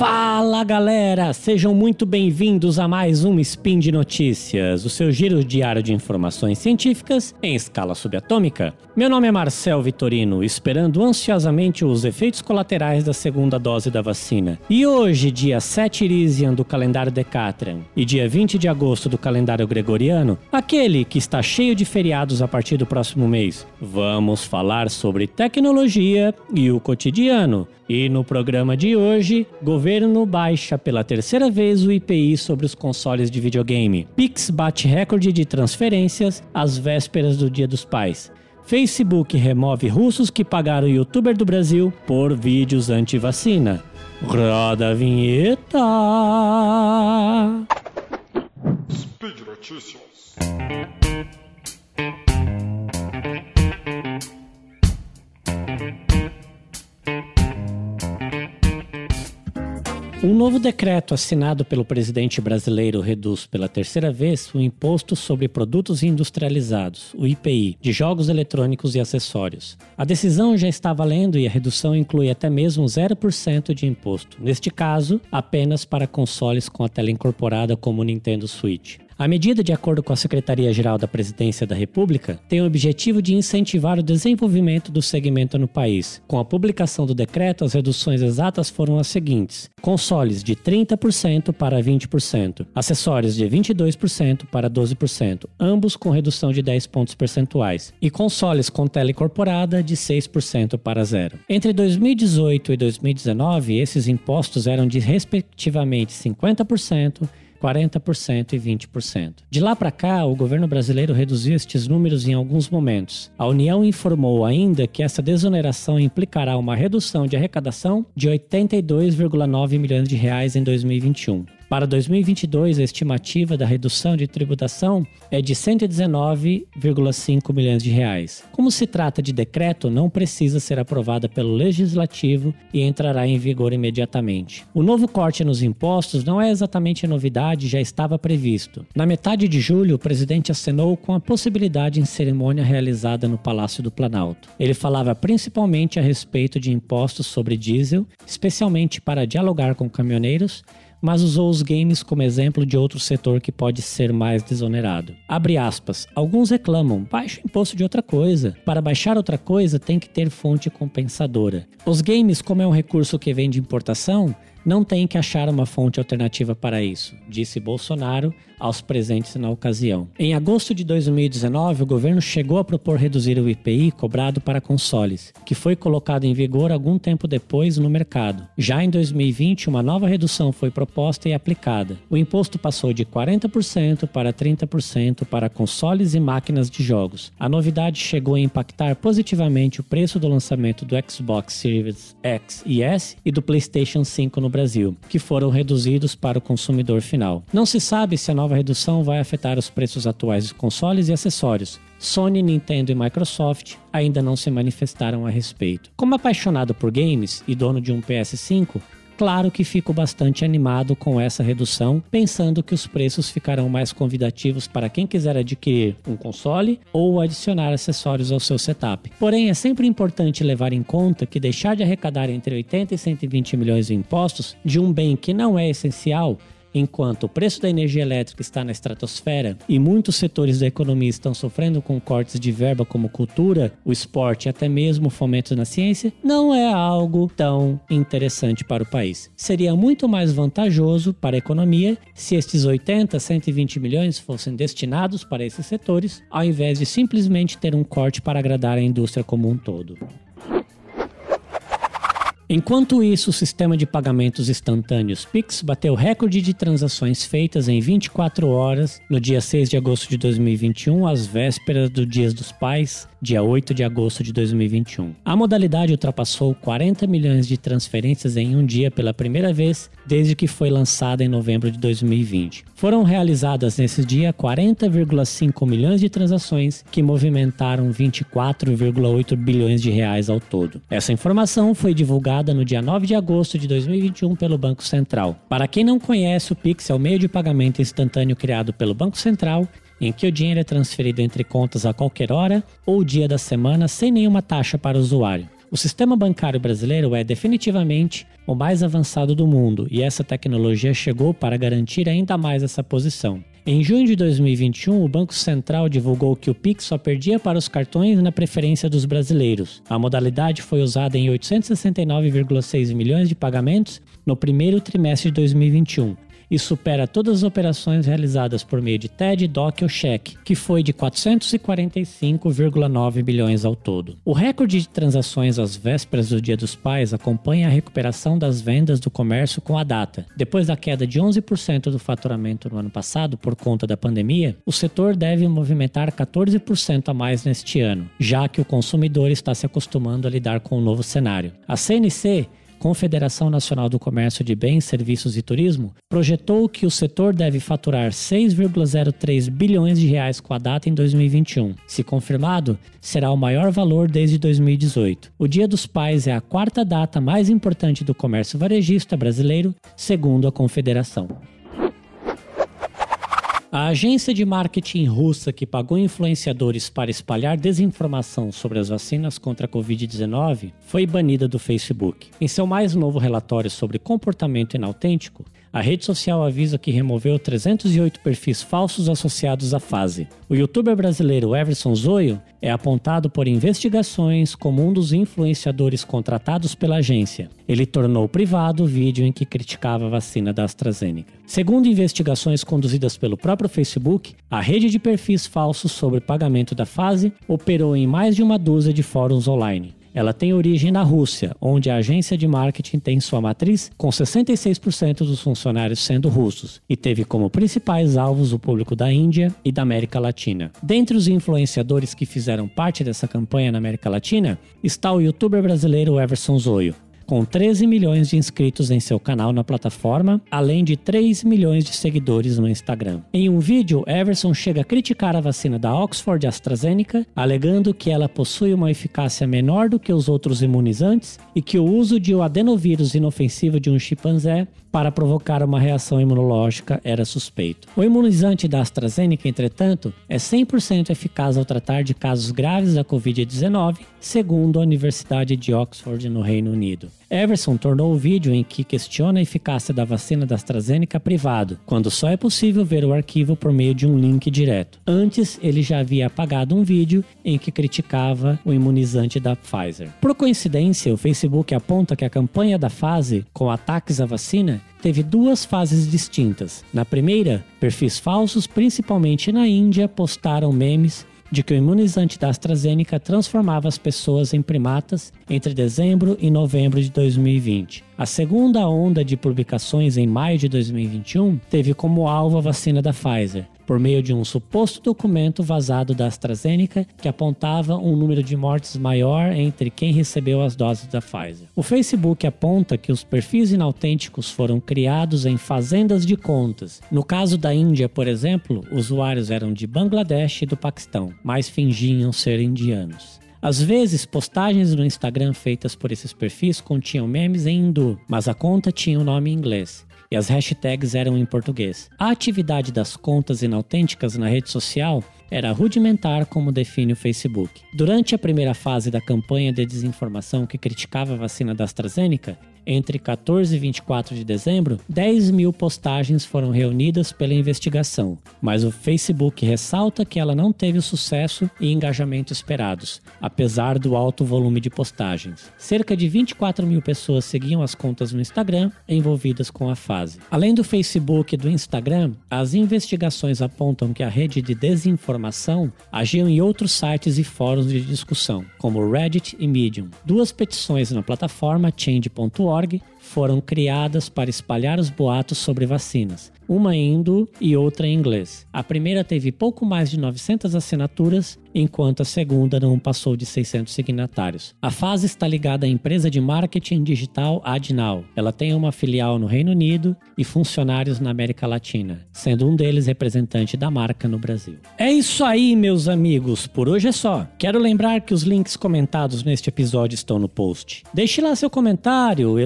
Fala galera, sejam muito bem-vindos a mais um Spin de Notícias, o seu giro diário de informações científicas em escala subatômica. Meu nome é Marcel Vitorino, esperando ansiosamente os efeitos colaterais da segunda dose da vacina. E hoje, dia 7 Irisian do calendário Decatran e dia 20 de agosto do calendário Gregoriano, aquele que está cheio de feriados a partir do próximo mês, vamos falar sobre tecnologia e o cotidiano. E no programa de hoje, governo baixa pela terceira vez o IPI sobre os consoles de videogame. Pix bate recorde de transferências às vésperas do Dia dos Pais. Facebook remove russos que pagaram youtuber do Brasil por vídeos anti-vacina. Roda a vinheta! Speed Notícias. Um novo decreto assinado pelo presidente brasileiro reduz pela terceira vez o imposto sobre produtos industrializados, o IPI, de jogos eletrônicos e acessórios. A decisão já está valendo e a redução inclui até mesmo 0% de imposto, neste caso, apenas para consoles com a tela incorporada como o Nintendo Switch. A medida, de acordo com a Secretaria-Geral da Presidência da República, tem o objetivo de incentivar o desenvolvimento do segmento no país. Com a publicação do decreto, as reduções exatas foram as seguintes: consoles de 30% para 20%, acessórios de 22% para 12%, ambos com redução de 10 pontos percentuais, e consoles com tela incorporada de 6% para zero. Entre 2018 e 2019, esses impostos eram de respectivamente 50%, 40% e 20%. De lá para cá, o governo brasileiro reduziu estes números em alguns momentos. A União informou ainda que essa desoneração implicará uma redução de arrecadação de 82,9 milhões de reais em 2021. Para 2022, a estimativa da redução de tributação é de 119,5 milhões de reais. Como se trata de decreto, não precisa ser aprovada pelo legislativo e entrará em vigor imediatamente. O novo corte nos impostos não é exatamente novidade, já estava previsto. Na metade de julho, o presidente assinou com a possibilidade em cerimônia realizada no Palácio do Planalto. Ele falava principalmente a respeito de impostos sobre diesel, especialmente para dialogar com caminhoneiros mas usou os games como exemplo de outro setor que pode ser mais desonerado. Abre aspas. Alguns reclamam, baixa o imposto de outra coisa. Para baixar outra coisa tem que ter fonte compensadora. Os games, como é um recurso que vem de importação, não tem que achar uma fonte alternativa para isso, disse Bolsonaro aos presentes na ocasião. Em agosto de 2019, o governo chegou a propor reduzir o IPI cobrado para consoles, que foi colocado em vigor algum tempo depois no mercado. Já em 2020, uma nova redução foi proposta e aplicada. O imposto passou de 40% para 30% para consoles e máquinas de jogos. A novidade chegou a impactar positivamente o preço do lançamento do Xbox Series X e S e do PlayStation 5 no Brasil, que foram reduzidos para o consumidor final. Não se sabe se a nova redução vai afetar os preços atuais de consoles e acessórios. Sony, Nintendo e Microsoft ainda não se manifestaram a respeito. Como apaixonado por games e dono de um PS5, Claro que fico bastante animado com essa redução, pensando que os preços ficarão mais convidativos para quem quiser adquirir um console ou adicionar acessórios ao seu setup. Porém, é sempre importante levar em conta que deixar de arrecadar entre 80 e 120 milhões em impostos de um bem que não é essencial Enquanto o preço da energia elétrica está na estratosfera e muitos setores da economia estão sofrendo com cortes de verba como cultura, o esporte e até mesmo o fomento na ciência, não é algo tão interessante para o país. Seria muito mais vantajoso para a economia se estes 80, 120 milhões fossem destinados para esses setores, ao invés de simplesmente ter um corte para agradar a indústria como um todo. Enquanto isso, o sistema de pagamentos instantâneos Pix bateu recorde de transações feitas em 24 horas no dia 6 de agosto de 2021, às vésperas do Dia dos Pais, dia 8 de agosto de 2021. A modalidade ultrapassou 40 milhões de transferências em um dia pela primeira vez desde que foi lançada em novembro de 2020. Foram realizadas nesse dia 40,5 milhões de transações que movimentaram 24,8 bilhões de reais ao todo. Essa informação foi divulgada no dia 9 de agosto de 2021 pelo Banco Central. Para quem não conhece, o Pix é o meio de pagamento instantâneo criado pelo Banco Central em que o dinheiro é transferido entre contas a qualquer hora ou dia da semana sem nenhuma taxa para o usuário. O sistema bancário brasileiro é definitivamente o mais avançado do mundo e essa tecnologia chegou para garantir ainda mais essa posição. Em junho de 2021, o Banco Central divulgou que o Pix só perdia para os cartões na preferência dos brasileiros. A modalidade foi usada em 869,6 milhões de pagamentos no primeiro trimestre de 2021, e supera todas as operações realizadas por meio de TED, DOC ou cheque, que foi de 445,9 bilhões ao todo. O recorde de transações às vésperas do Dia dos Pais acompanha a recuperação das vendas do comércio com a data. Depois da queda de 11% do faturamento no ano passado por conta da pandemia, o setor deve movimentar 14% a mais neste ano, já que o consumidor está se acostumando a lidar com o novo cenário. A CNC Confederação Nacional do Comércio de Bens, Serviços e Turismo, projetou que o setor deve faturar 6,03 bilhões de reais com a data em 2021. Se confirmado, será o maior valor desde 2018. O Dia dos Pais é a quarta data mais importante do comércio varejista brasileiro, segundo a Confederação. A agência de marketing russa que pagou influenciadores para espalhar desinformação sobre as vacinas contra a Covid-19 foi banida do Facebook. Em seu mais novo relatório sobre comportamento inautêntico, a rede social avisa que removeu 308 perfis falsos associados à fase. O youtuber brasileiro Everson Zoio é apontado por investigações como um dos influenciadores contratados pela agência. Ele tornou privado o vídeo em que criticava a vacina da AstraZeneca. Segundo investigações conduzidas pelo próprio Facebook, a rede de perfis falsos sobre pagamento da fase operou em mais de uma dúzia de fóruns online. Ela tem origem na Rússia, onde a agência de marketing tem sua matriz, com 66% dos funcionários sendo russos, e teve como principais alvos o público da Índia e da América Latina. Dentre os influenciadores que fizeram parte dessa campanha na América Latina, está o youtuber brasileiro Everson Zoio, com 13 milhões de inscritos em seu canal na plataforma, além de 3 milhões de seguidores no Instagram. Em um vídeo, Everson chega a criticar a vacina da Oxford AstraZeneca, alegando que ela possui uma eficácia menor do que os outros imunizantes e que o uso de um adenovírus inofensivo de um chimpanzé para provocar uma reação imunológica era suspeito. O imunizante da AstraZeneca, entretanto, é 100% eficaz ao tratar de casos graves da Covid-19, segundo a Universidade de Oxford, no Reino Unido. Everson tornou o vídeo em que questiona a eficácia da vacina da AstraZeneca privado, quando só é possível ver o arquivo por meio de um link direto. Antes, ele já havia apagado um vídeo em que criticava o imunizante da Pfizer. Por coincidência, o Facebook aponta que a campanha da fase com ataques à vacina teve duas fases distintas. Na primeira, perfis falsos, principalmente na Índia, postaram memes de que o imunizante da AstraZeneca transformava as pessoas em primatas entre dezembro e novembro de 2020. A segunda onda de publicações em maio de 2021 teve como alvo a vacina da Pfizer, por meio de um suposto documento vazado da AstraZeneca que apontava um número de mortes maior entre quem recebeu as doses da Pfizer. O Facebook aponta que os perfis inautênticos foram criados em fazendas de contas. No caso da Índia, por exemplo, usuários eram de Bangladesh e do Paquistão, mas fingiam ser indianos. Às vezes, postagens no Instagram feitas por esses perfis continham memes em hindu, mas a conta tinha o um nome em inglês e as hashtags eram em português. A atividade das contas inautênticas na rede social era rudimentar, como define o Facebook. Durante a primeira fase da campanha de desinformação que criticava a vacina da AstraZeneca, entre 14 e 24 de dezembro, 10 mil postagens foram reunidas pela investigação, mas o Facebook ressalta que ela não teve o sucesso e engajamento esperados, apesar do alto volume de postagens. Cerca de 24 mil pessoas seguiam as contas no Instagram envolvidas com a fase. Além do Facebook e do Instagram, as investigações apontam que a rede de desinformação agiu em outros sites e fóruns de discussão, como Reddit e Medium. Duas petições na plataforma change.org org foram criadas para espalhar os boatos sobre vacinas, uma em e outra em inglês. A primeira teve pouco mais de 900 assinaturas, enquanto a segunda não passou de 600 signatários. A fase está ligada à empresa de marketing digital Adnal. Ela tem uma filial no Reino Unido e funcionários na América Latina, sendo um deles representante da marca no Brasil. É isso aí, meus amigos. Por hoje é só. Quero lembrar que os links comentados neste episódio estão no post. Deixe lá seu comentário,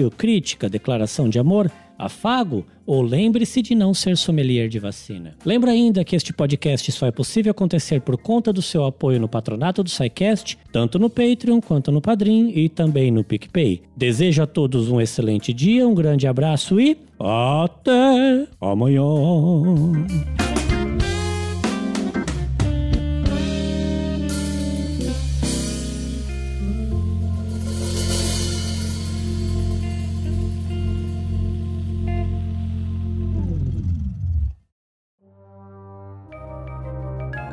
elogio, crítica, declaração de amor Afago? Ou lembre-se de não ser sommelier de vacina. Lembra ainda que este podcast só é possível acontecer por conta do seu apoio no patronato do SciCast, tanto no Patreon quanto no Padrim e também no PicPay. Desejo a todos um excelente dia, um grande abraço e até amanhã.